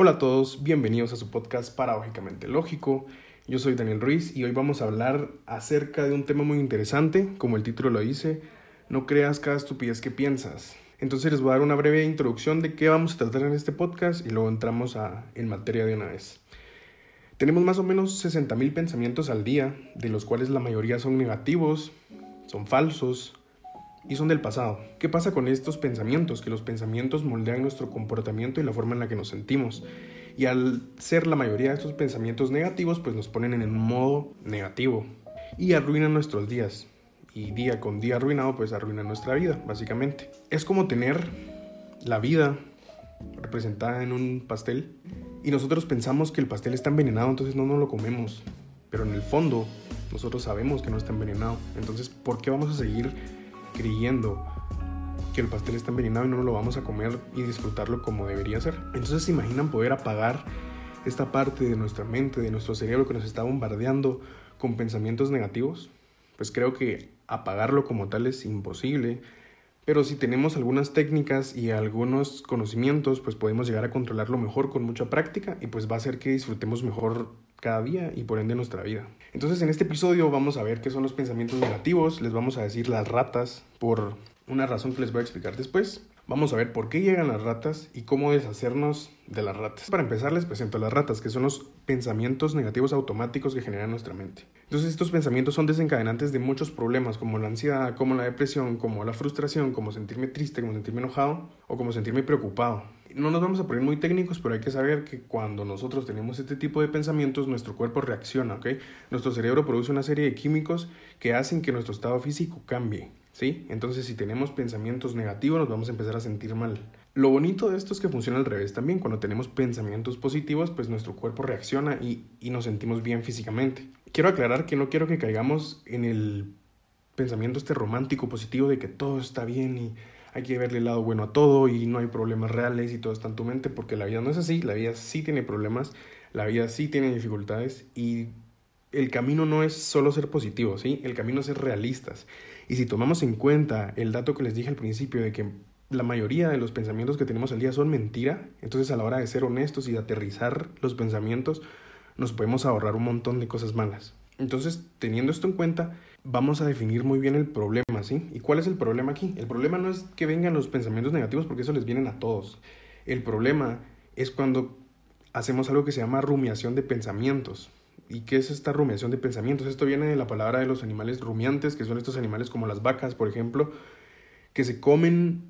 Hola a todos, bienvenidos a su podcast Paradójicamente Lógico. Yo soy Daniel Ruiz y hoy vamos a hablar acerca de un tema muy interesante, como el título lo dice, no creas cada estupidez que piensas. Entonces les voy a dar una breve introducción de qué vamos a tratar en este podcast y luego entramos a, en materia de una vez. Tenemos más o menos 60.000 pensamientos al día, de los cuales la mayoría son negativos, son falsos, y son del pasado. ¿Qué pasa con estos pensamientos? Que los pensamientos moldean nuestro comportamiento y la forma en la que nos sentimos. Y al ser la mayoría de estos pensamientos negativos, pues nos ponen en un modo negativo y arruinan nuestros días. Y día con día arruinado, pues arruina nuestra vida, básicamente. Es como tener la vida representada en un pastel y nosotros pensamos que el pastel está envenenado, entonces no nos lo comemos. Pero en el fondo, nosotros sabemos que no está envenenado. Entonces, ¿por qué vamos a seguir creyendo que el pastel está envenenado y no lo vamos a comer y disfrutarlo como debería ser. Entonces se imaginan poder apagar esta parte de nuestra mente, de nuestro cerebro que nos está bombardeando con pensamientos negativos. Pues creo que apagarlo como tal es imposible. Pero si tenemos algunas técnicas y algunos conocimientos, pues podemos llegar a controlarlo mejor con mucha práctica y pues va a hacer que disfrutemos mejor cada día y por ende nuestra vida. Entonces en este episodio vamos a ver qué son los pensamientos negativos, les vamos a decir las ratas por una razón que les voy a explicar después. Vamos a ver por qué llegan las ratas y cómo deshacernos de las ratas. Para empezar les presento las ratas, que son los pensamientos negativos automáticos que generan nuestra mente. Entonces estos pensamientos son desencadenantes de muchos problemas como la ansiedad, como la depresión, como la frustración, como sentirme triste, como sentirme enojado o como sentirme preocupado. No nos vamos a poner muy técnicos, pero hay que saber que cuando nosotros tenemos este tipo de pensamientos, nuestro cuerpo reacciona, ¿ok? Nuestro cerebro produce una serie de químicos que hacen que nuestro estado físico cambie, ¿sí? Entonces, si tenemos pensamientos negativos, nos vamos a empezar a sentir mal. Lo bonito de esto es que funciona al revés también. Cuando tenemos pensamientos positivos, pues nuestro cuerpo reacciona y, y nos sentimos bien físicamente. Quiero aclarar que no quiero que caigamos en el pensamiento este romántico positivo de que todo está bien y hay que verle el lado bueno a todo y no hay problemas reales y todo está en tu mente, porque la vida no es así, la vida sí tiene problemas, la vida sí tiene dificultades y el camino no es solo ser positivo, ¿sí? El camino es ser realistas. Y si tomamos en cuenta el dato que les dije al principio de que la mayoría de los pensamientos que tenemos al día son mentira, entonces a la hora de ser honestos y de aterrizar los pensamientos, nos podemos ahorrar un montón de cosas malas. Entonces, teniendo esto en cuenta, vamos a definir muy bien el problema, ¿sí? ¿Y cuál es el problema aquí? El problema no es que vengan los pensamientos negativos porque eso les vienen a todos. El problema es cuando hacemos algo que se llama rumiación de pensamientos. ¿Y qué es esta rumiación de pensamientos? Esto viene de la palabra de los animales rumiantes, que son estos animales como las vacas, por ejemplo, que se comen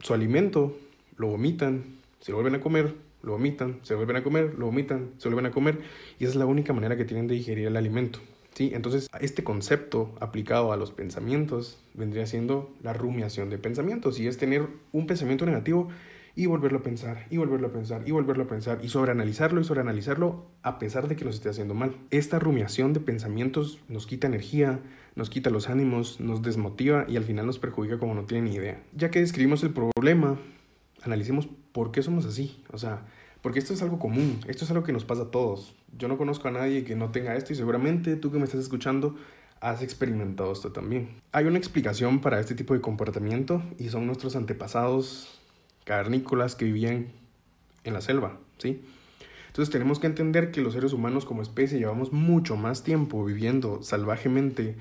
su alimento, lo vomitan, se vuelven a comer, lo vomitan, se vuelven a comer, lo vomitan, se vuelven a comer, y esa es la única manera que tienen de digerir el alimento. ¿sí? Entonces, este concepto aplicado a los pensamientos vendría siendo la rumiación de pensamientos, y es tener un pensamiento negativo y volverlo a pensar, y volverlo a pensar, y volverlo a pensar, y sobreanalizarlo y sobreanalizarlo a pesar de que nos esté haciendo mal. Esta rumiación de pensamientos nos quita energía, nos quita los ánimos, nos desmotiva y al final nos perjudica como no tienen idea. Ya que describimos el problema, analicemos por qué somos así. O sea, porque esto es algo común, esto es algo que nos pasa a todos. Yo no conozco a nadie que no tenga esto y seguramente tú que me estás escuchando has experimentado esto también. Hay una explicación para este tipo de comportamiento y son nuestros antepasados cavernícolas que vivían en la selva, ¿sí? Entonces tenemos que entender que los seres humanos como especie llevamos mucho más tiempo viviendo salvajemente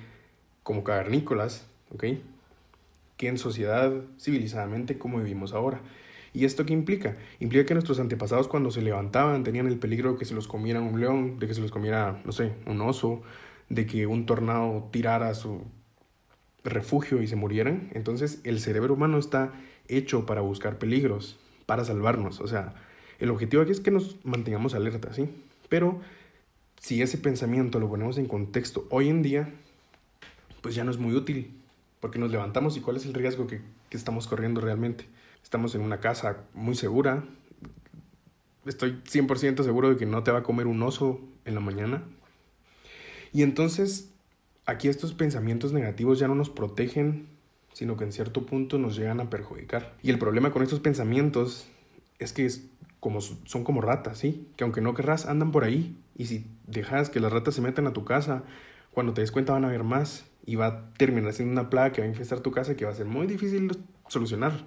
como cavernícolas, ¿ok? Que en sociedad civilizadamente como vivimos ahora. ¿Y esto qué implica? Implica que nuestros antepasados cuando se levantaban tenían el peligro de que se los comiera un león, de que se los comiera, no sé, un oso, de que un tornado tirara su refugio y se murieran. Entonces el cerebro humano está hecho para buscar peligros, para salvarnos. O sea, el objetivo aquí es que nos mantengamos alerta, ¿sí? Pero si ese pensamiento lo ponemos en contexto hoy en día, pues ya no es muy útil, porque nos levantamos y cuál es el riesgo que, que estamos corriendo realmente. Estamos en una casa muy segura, estoy 100% seguro de que no te va a comer un oso en la mañana. Y entonces, aquí estos pensamientos negativos ya no nos protegen sino que en cierto punto nos llegan a perjudicar. Y el problema con estos pensamientos es que es como, son como ratas, ¿sí? Que aunque no querrás, andan por ahí. Y si dejas que las ratas se metan a tu casa, cuando te des cuenta van a haber más y va a terminar siendo una plaga que va a infestar tu casa que va a ser muy difícil solucionar.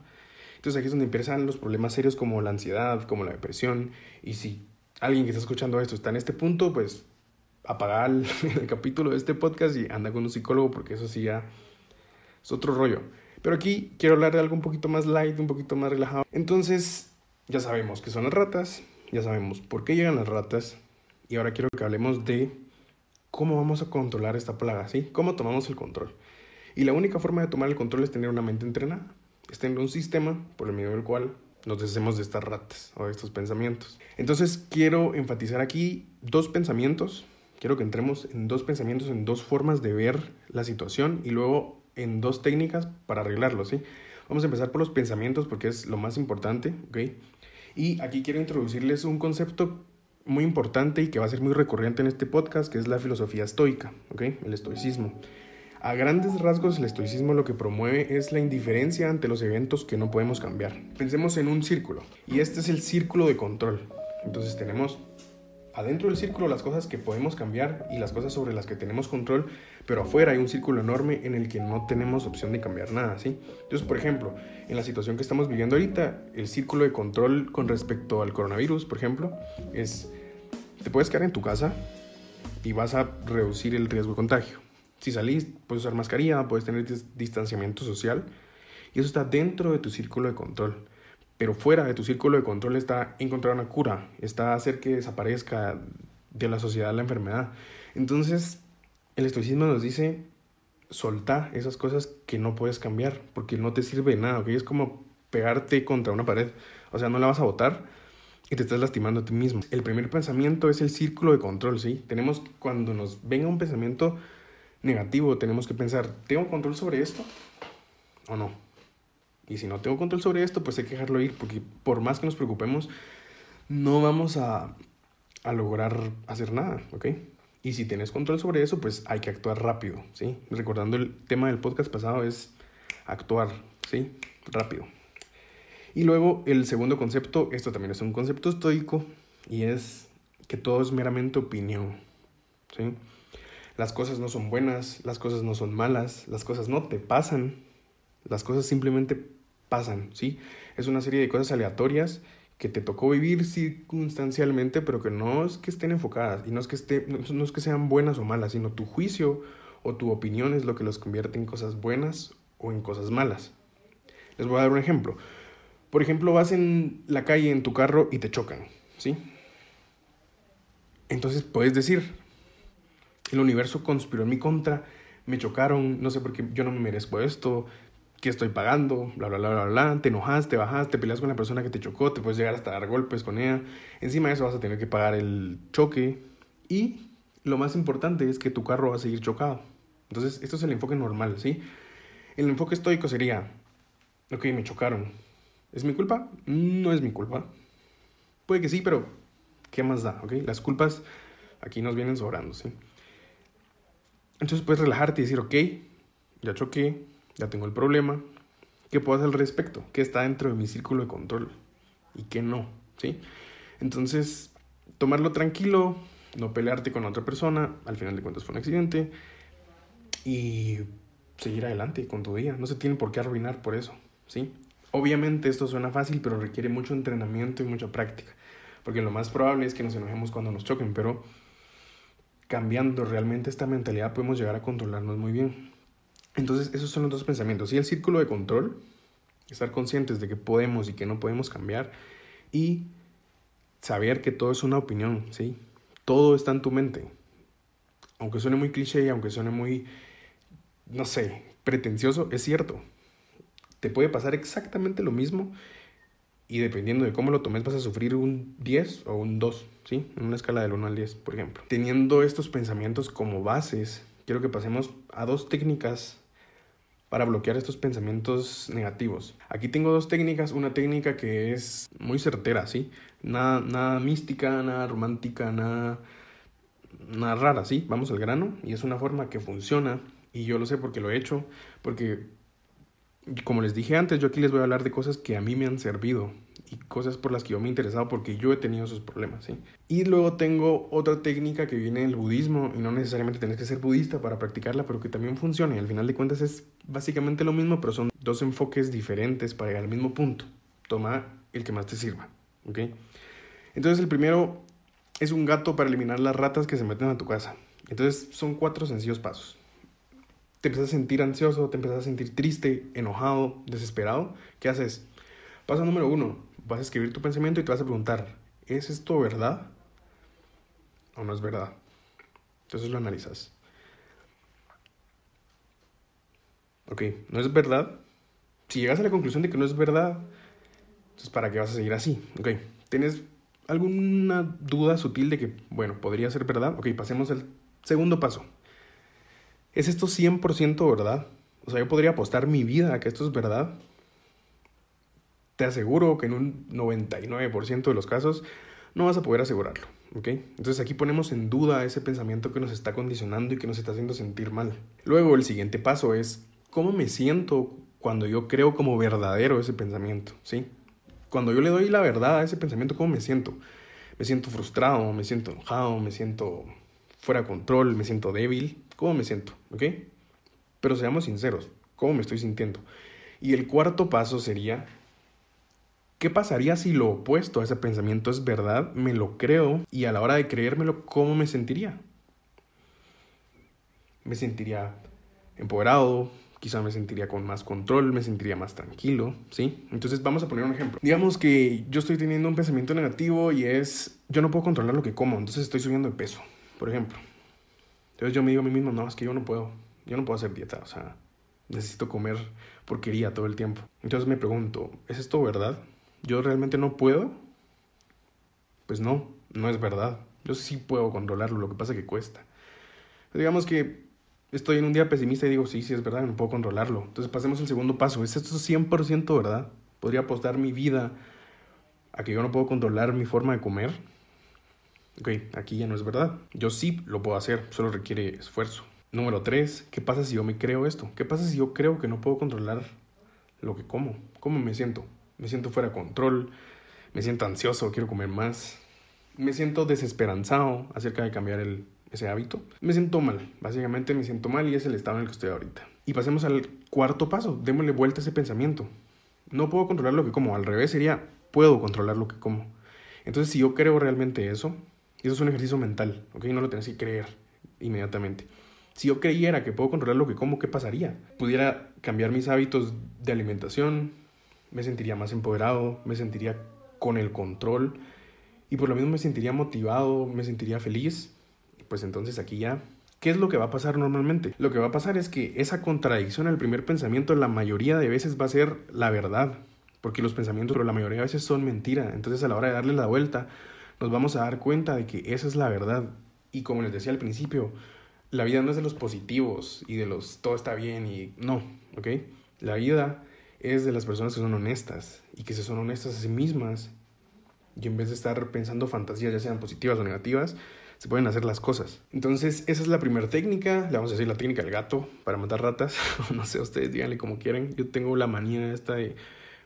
Entonces aquí es donde empiezan los problemas serios como la ansiedad, como la depresión. Y si alguien que está escuchando esto está en este punto, pues apaga el, el capítulo de este podcast y anda con un psicólogo porque eso sí ya es otro rollo. Pero aquí quiero hablar de algo un poquito más light, un poquito más relajado. Entonces, ya sabemos que son las ratas, ya sabemos por qué llegan las ratas. Y ahora quiero que hablemos de cómo vamos a controlar esta plaga, ¿sí? ¿Cómo tomamos el control? Y la única forma de tomar el control es tener una mente entrenada, es tener un sistema por el medio del cual nos deshacemos de estas ratas o de estos pensamientos. Entonces quiero enfatizar aquí dos pensamientos, quiero que entremos en dos pensamientos, en dos formas de ver la situación y luego en dos técnicas para arreglarlo, ¿sí? Vamos a empezar por los pensamientos porque es lo más importante, ¿ok? Y aquí quiero introducirles un concepto muy importante y que va a ser muy recurrente en este podcast, que es la filosofía estoica, ¿ok? El estoicismo. A grandes rasgos, el estoicismo lo que promueve es la indiferencia ante los eventos que no podemos cambiar. Pensemos en un círculo, y este es el círculo de control. Entonces tenemos adentro del círculo las cosas que podemos cambiar y las cosas sobre las que tenemos control, pero afuera hay un círculo enorme en el que no tenemos opción de cambiar nada, ¿sí? Entonces, por ejemplo, en la situación que estamos viviendo ahorita, el círculo de control con respecto al coronavirus, por ejemplo, es, te puedes quedar en tu casa y vas a reducir el riesgo de contagio. Si salís, puedes usar mascarilla, puedes tener distanciamiento social y eso está dentro de tu círculo de control. Pero fuera de tu círculo de control está encontrar una cura, está hacer que desaparezca de la sociedad la enfermedad. Entonces, el estoicismo nos dice, soltar esas cosas que no puedes cambiar, porque no te sirve de nada, ¿ok? Es como pegarte contra una pared, o sea, no la vas a botar y te estás lastimando a ti mismo. El primer pensamiento es el círculo de control, ¿sí? Tenemos, cuando nos venga un pensamiento negativo, tenemos que pensar, ¿tengo control sobre esto o no? Y si no tengo control sobre esto, pues hay que dejarlo ir, porque por más que nos preocupemos, no vamos a, a lograr hacer nada, ¿ok? Y si tienes control sobre eso, pues hay que actuar rápido, ¿sí? Recordando el tema del podcast pasado es actuar, ¿sí? Rápido. Y luego el segundo concepto, esto también es un concepto estoico, y es que todo es meramente opinión, ¿sí? Las cosas no son buenas, las cosas no son malas, las cosas no te pasan, las cosas simplemente pasan, ¿sí? Es una serie de cosas aleatorias que te tocó vivir circunstancialmente, pero que no es que estén enfocadas y no es que, esté, no es que sean buenas o malas, sino tu juicio o tu opinión es lo que los convierte en cosas buenas o en cosas malas. Les voy a dar un ejemplo. Por ejemplo, vas en la calle en tu carro y te chocan, ¿sí? Entonces puedes decir, el universo conspiró en mi contra, me chocaron, no sé por qué yo no me merezco esto, que estoy pagando, bla, bla, bla, bla, bla, te enojas, te bajas, te peleas con la persona que te chocó, te puedes llegar hasta dar golpes con ella, encima de eso vas a tener que pagar el choque y lo más importante es que tu carro va a seguir chocado. Entonces, esto es el enfoque normal, ¿sí? El enfoque estoico sería, ok, me chocaron. ¿Es mi culpa? No es mi culpa. Puede que sí, pero ¿qué más da? ¿Ok? Las culpas aquí nos vienen sobrando, ¿sí? Entonces puedes relajarte y decir, ok, ya choqué, ya tengo el problema, ¿qué puedo hacer al respecto? ¿Qué está dentro de mi círculo de control? ¿Y qué no? ¿Sí? Entonces, tomarlo tranquilo, no pelearte con otra persona, al final de cuentas fue un accidente, y seguir adelante con tu día. No se tiene por qué arruinar por eso, ¿sí? Obviamente esto suena fácil, pero requiere mucho entrenamiento y mucha práctica, porque lo más probable es que nos enojemos cuando nos choquen, pero cambiando realmente esta mentalidad podemos llegar a controlarnos muy bien. Entonces, esos son los dos pensamientos. Y el círculo de control, estar conscientes de que podemos y que no podemos cambiar. Y saber que todo es una opinión, ¿sí? Todo está en tu mente. Aunque suene muy cliché aunque suene muy, no sé, pretencioso, es cierto. Te puede pasar exactamente lo mismo y dependiendo de cómo lo tomes vas a sufrir un 10 o un 2, ¿sí? En una escala del 1 al 10, por ejemplo. Teniendo estos pensamientos como bases, quiero que pasemos a dos técnicas para bloquear estos pensamientos negativos. Aquí tengo dos técnicas, una técnica que es muy certera, ¿sí? Nada, nada mística, nada romántica, nada, nada rara, ¿sí? Vamos al grano y es una forma que funciona y yo lo sé porque lo he hecho, porque como les dije antes, yo aquí les voy a hablar de cosas que a mí me han servido y cosas por las que yo me he interesado porque yo he tenido esos problemas, ¿sí? Y luego tengo otra técnica que viene del budismo y no necesariamente tienes que ser budista para practicarla, pero que también funciona y al final de cuentas es básicamente lo mismo, pero son dos enfoques diferentes para llegar al mismo punto. Toma el que más te sirva, ¿ok? Entonces el primero es un gato para eliminar las ratas que se meten a tu casa. Entonces son cuatro sencillos pasos te empiezas a sentir ansioso, te empiezas a sentir triste, enojado, desesperado, ¿qué haces? Paso número uno, vas a escribir tu pensamiento y te vas a preguntar, ¿es esto verdad o no es verdad? Entonces lo analizas. Ok, no es verdad. Si llegas a la conclusión de que no es verdad, entonces ¿para qué vas a seguir así? Ok, ¿tienes alguna duda sutil de que, bueno, podría ser verdad? Ok, pasemos al segundo paso. ¿Es esto 100% verdad? O sea, yo podría apostar mi vida a que esto es verdad. Te aseguro que en un 99% de los casos no vas a poder asegurarlo. ¿ok? Entonces aquí ponemos en duda ese pensamiento que nos está condicionando y que nos está haciendo sentir mal. Luego el siguiente paso es cómo me siento cuando yo creo como verdadero ese pensamiento. ¿sí? Cuando yo le doy la verdad a ese pensamiento, ¿cómo me siento? Me siento frustrado, me siento enojado, me siento fuera de control, me siento débil. ¿Cómo me siento? ¿Ok? Pero seamos sinceros, ¿cómo me estoy sintiendo? Y el cuarto paso sería, ¿qué pasaría si lo opuesto a ese pensamiento es verdad? Me lo creo y a la hora de creérmelo, ¿cómo me sentiría? Me sentiría empoderado, quizá me sentiría con más control, me sentiría más tranquilo, ¿sí? Entonces vamos a poner un ejemplo. Digamos que yo estoy teniendo un pensamiento negativo y es, yo no puedo controlar lo que como, entonces estoy subiendo de peso, por ejemplo. Entonces yo me digo a mí mismo, no, es que yo no puedo, yo no puedo hacer dieta, o sea, necesito comer porquería todo el tiempo. Entonces me pregunto, ¿es esto verdad? ¿Yo realmente no puedo? Pues no, no es verdad. Yo sí puedo controlarlo, lo que pasa es que cuesta. digamos que estoy en un día pesimista y digo, sí, sí es verdad, no puedo controlarlo. Entonces pasemos al segundo paso. ¿Es esto 100% verdad? ¿Podría apostar mi vida a que yo no puedo controlar mi forma de comer? Ok, aquí ya no es verdad. Yo sí lo puedo hacer, solo requiere esfuerzo. Número 3, ¿qué pasa si yo me creo esto? ¿Qué pasa si yo creo que no puedo controlar lo que como? ¿Cómo me siento? Me siento fuera de control, me siento ansioso, quiero comer más, me siento desesperanzado acerca de cambiar ese hábito. Me siento mal, básicamente me siento mal y es el estado en el que estoy ahorita. Y pasemos al cuarto paso, démosle vuelta a ese pensamiento. No puedo controlar lo que como, al revés sería, puedo controlar lo que como. Entonces, si yo creo realmente eso, eso es un ejercicio mental, ¿ok? No lo tienes que creer inmediatamente. Si yo creyera que puedo controlar lo que como, ¿qué pasaría? Pudiera cambiar mis hábitos de alimentación, me sentiría más empoderado, me sentiría con el control y por lo mismo me sentiría motivado, me sentiría feliz. Pues entonces aquí ya, ¿qué es lo que va a pasar normalmente? Lo que va a pasar es que esa contradicción al primer pensamiento la mayoría de veces va a ser la verdad, porque los pensamientos pero la mayoría de veces son mentira. Entonces a la hora de darle la vuelta, nos vamos a dar cuenta de que esa es la verdad. Y como les decía al principio, la vida no es de los positivos y de los todo está bien y no, ¿ok? La vida es de las personas que son honestas y que se son honestas a sí mismas y en vez de estar pensando fantasías, ya sean positivas o negativas, se pueden hacer las cosas. Entonces, esa es la primera técnica, le vamos a decir la técnica del gato para matar ratas, no sé, ustedes díganle como quieran. Yo tengo la manía esta de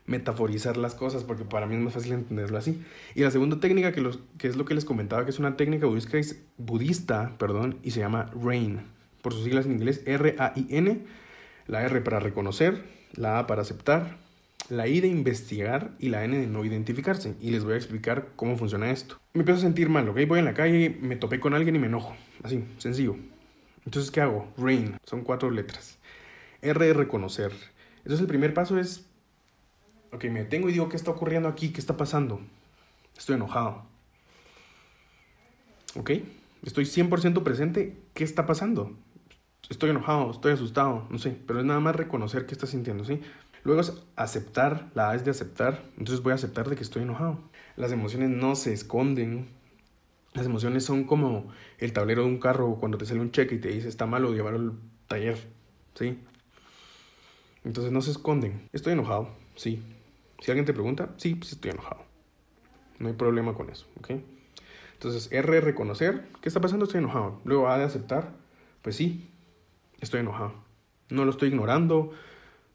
metaforizar las cosas, porque para mí es más fácil entenderlo así. Y la segunda técnica, que, los, que es lo que les comentaba, que es una técnica budista, budista perdón, y se llama RAIN, por sus siglas en inglés, R-A-I-N, la R para reconocer, la A para aceptar, la I de investigar y la N de no identificarse. Y les voy a explicar cómo funciona esto. Me empiezo a sentir mal, ¿ok? Voy en la calle, me topé con alguien y me enojo. Así, sencillo. Entonces, ¿qué hago? RAIN, son cuatro letras. R reconocer. Entonces, el primer paso es Ok, me detengo y digo, ¿qué está ocurriendo aquí? ¿Qué está pasando? Estoy enojado. ¿Ok? Estoy 100% presente. ¿Qué está pasando? Estoy enojado, estoy asustado, no sé, pero es nada más reconocer qué estás sintiendo, ¿sí? Luego es aceptar, la A es de aceptar, entonces voy a aceptar de que estoy enojado. Las emociones no se esconden. Las emociones son como el tablero de un carro cuando te sale un cheque y te dice está malo llevarlo al taller, ¿sí? Entonces no se esconden. Estoy enojado, sí, si alguien te pregunta, sí, pues estoy enojado. No hay problema con eso, ¿ok? Entonces, R, reconocer, ¿qué está pasando? Estoy enojado. Luego A de aceptar, pues sí, estoy enojado. No lo estoy ignorando,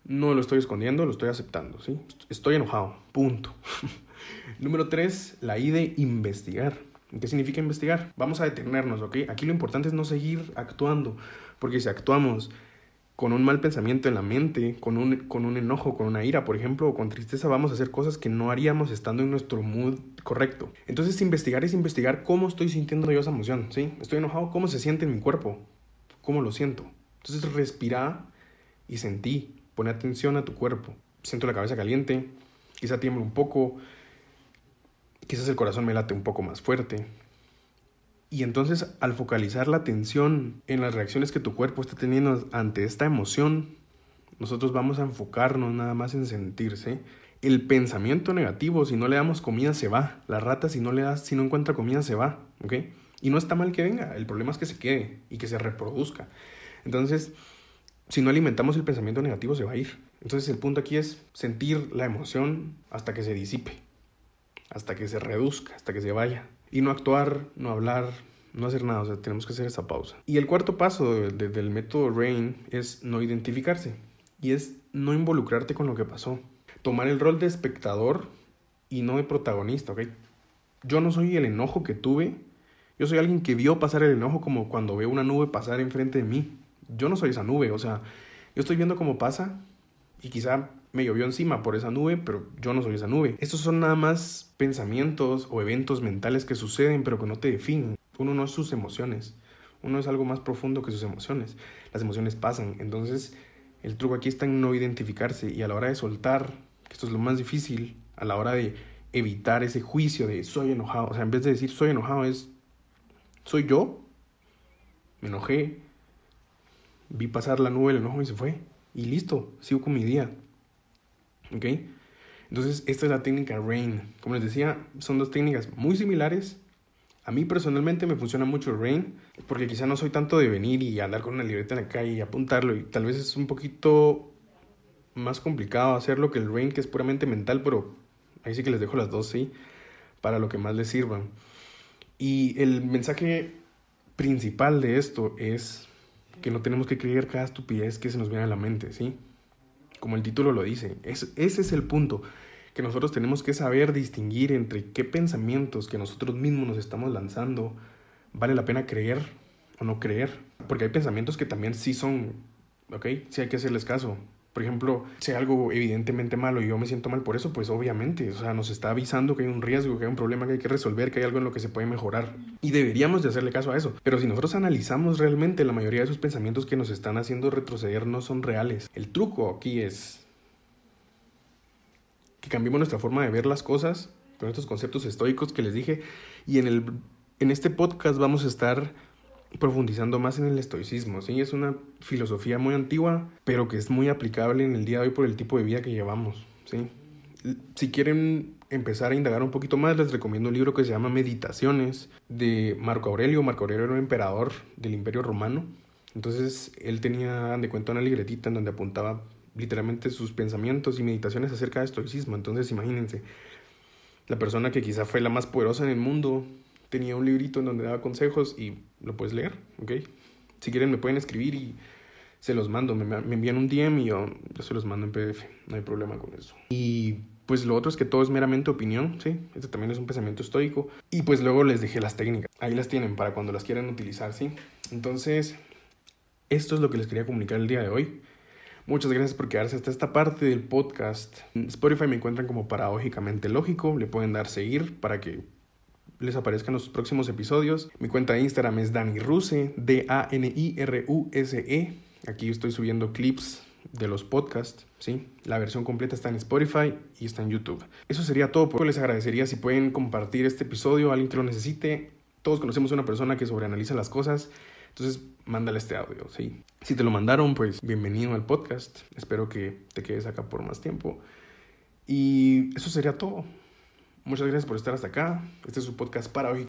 No lo estoy escondiendo, lo estoy aceptando, ¿sí? Estoy enojado, punto. Número tres, la I de investigar. ¿Qué significa investigar? Vamos a detenernos, ¿ok? Aquí lo importante es no seguir actuando, porque si actuamos con un mal pensamiento en la mente, con un, con un enojo, con una ira, por ejemplo, o con tristeza, vamos a hacer cosas que no haríamos estando en nuestro mood correcto. Entonces, investigar es investigar cómo estoy sintiendo yo esa emoción, ¿sí? Estoy enojado, ¿cómo se siente en mi cuerpo? ¿Cómo lo siento? Entonces, respira y sentí, pone atención a tu cuerpo. Siento la cabeza caliente, quizá tiemble un poco, quizás el corazón me late un poco más fuerte, y entonces al focalizar la atención en las reacciones que tu cuerpo está teniendo ante esta emoción, nosotros vamos a enfocarnos nada más en sentirse. El pensamiento negativo, si no le damos comida, se va. La rata, si no le das, si no encuentra comida, se va. ¿Ok? Y no está mal que venga. El problema es que se quede y que se reproduzca. Entonces, si no alimentamos el pensamiento negativo, se va a ir. Entonces, el punto aquí es sentir la emoción hasta que se disipe, hasta que se reduzca, hasta que se vaya y no actuar, no hablar, no hacer nada, o sea, tenemos que hacer esa pausa. Y el cuarto paso del método RAIN es no identificarse y es no involucrarte con lo que pasó. Tomar el rol de espectador y no de protagonista, ¿ok? Yo no soy el enojo que tuve, yo soy alguien que vio pasar el enojo como cuando veo una nube pasar enfrente de mí. Yo no soy esa nube, o sea, yo estoy viendo cómo pasa y quizá me llovió encima por esa nube, pero yo no soy esa nube. Estos son nada más pensamientos o eventos mentales que suceden, pero que no te definen. Uno no es sus emociones, uno es algo más profundo que sus emociones. Las emociones pasan, entonces el truco aquí está en no identificarse y a la hora de soltar, que esto es lo más difícil, a la hora de evitar ese juicio de soy enojado, o sea, en vez de decir soy enojado es soy yo, me enojé, vi pasar la nube, el enojo y se fue. Y listo, sigo con mi día. ¿Ok? Entonces, esta es la técnica RAIN. Como les decía, son dos técnicas muy similares. A mí personalmente me funciona mucho RAIN, porque quizá no soy tanto de venir y andar con una libreta en la calle y apuntarlo, y tal vez es un poquito más complicado hacerlo que el RAIN, que es puramente mental, pero ahí sí que les dejo las dos, sí, para lo que más les sirvan. Y el mensaje principal de esto es que no tenemos que creer cada estupidez que se nos viene a la mente, ¿sí? Como el título lo dice. Es, ese es el punto, que nosotros tenemos que saber distinguir entre qué pensamientos que nosotros mismos nos estamos lanzando vale la pena creer o no creer. Porque hay pensamientos que también sí son, ¿ok? Sí hay que hacerles caso. Por ejemplo, si algo evidentemente malo y yo me siento mal por eso, pues obviamente, o sea, nos está avisando que hay un riesgo, que hay un problema que hay que resolver, que hay algo en lo que se puede mejorar. Y deberíamos de hacerle caso a eso. Pero si nosotros analizamos realmente, la mayoría de esos pensamientos que nos están haciendo retroceder no son reales. El truco aquí es que cambiemos nuestra forma de ver las cosas con estos conceptos estoicos que les dije. Y en, el, en este podcast vamos a estar profundizando más en el estoicismo. ¿sí? Es una filosofía muy antigua, pero que es muy aplicable en el día de hoy por el tipo de vida que llevamos. ¿sí? Si quieren empezar a indagar un poquito más, les recomiendo un libro que se llama Meditaciones de Marco Aurelio. Marco Aurelio era un emperador del Imperio Romano. Entonces él tenía de cuenta una libretita en donde apuntaba literalmente sus pensamientos y meditaciones acerca de estoicismo. Entonces imagínense, la persona que quizá fue la más poderosa en el mundo tenía un librito en donde daba consejos y lo puedes leer, ¿ok? Si quieren me pueden escribir y se los mando, me, me envían un DM y yo, se los mando en PDF, no hay problema con eso. Y pues lo otro es que todo es meramente opinión, ¿sí? Este también es un pensamiento estoico. Y pues luego les dejé las técnicas, ahí las tienen para cuando las quieran utilizar, ¿sí? Entonces, esto es lo que les quería comunicar el día de hoy. Muchas gracias por quedarse hasta esta parte del podcast. Spotify me encuentran como Paradójicamente Lógico. Le pueden dar seguir para que les aparezcan los próximos episodios. Mi cuenta de Instagram es Dani Ruse, D-A-N-I-R-U-S-E. Aquí estoy subiendo clips de los podcasts, ¿sí? La versión completa está en Spotify y está en YouTube. Eso sería todo. Por les agradecería si pueden compartir este episodio a alguien que lo necesite. Todos conocemos a una persona que sobreanaliza las cosas. Entonces, mándale este audio, ¿sí? Si te lo mandaron, pues bienvenido al podcast. Espero que te quedes acá por más tiempo. Y eso sería todo. Muchas gracias por estar hasta acá. Este es su podcast para hoy.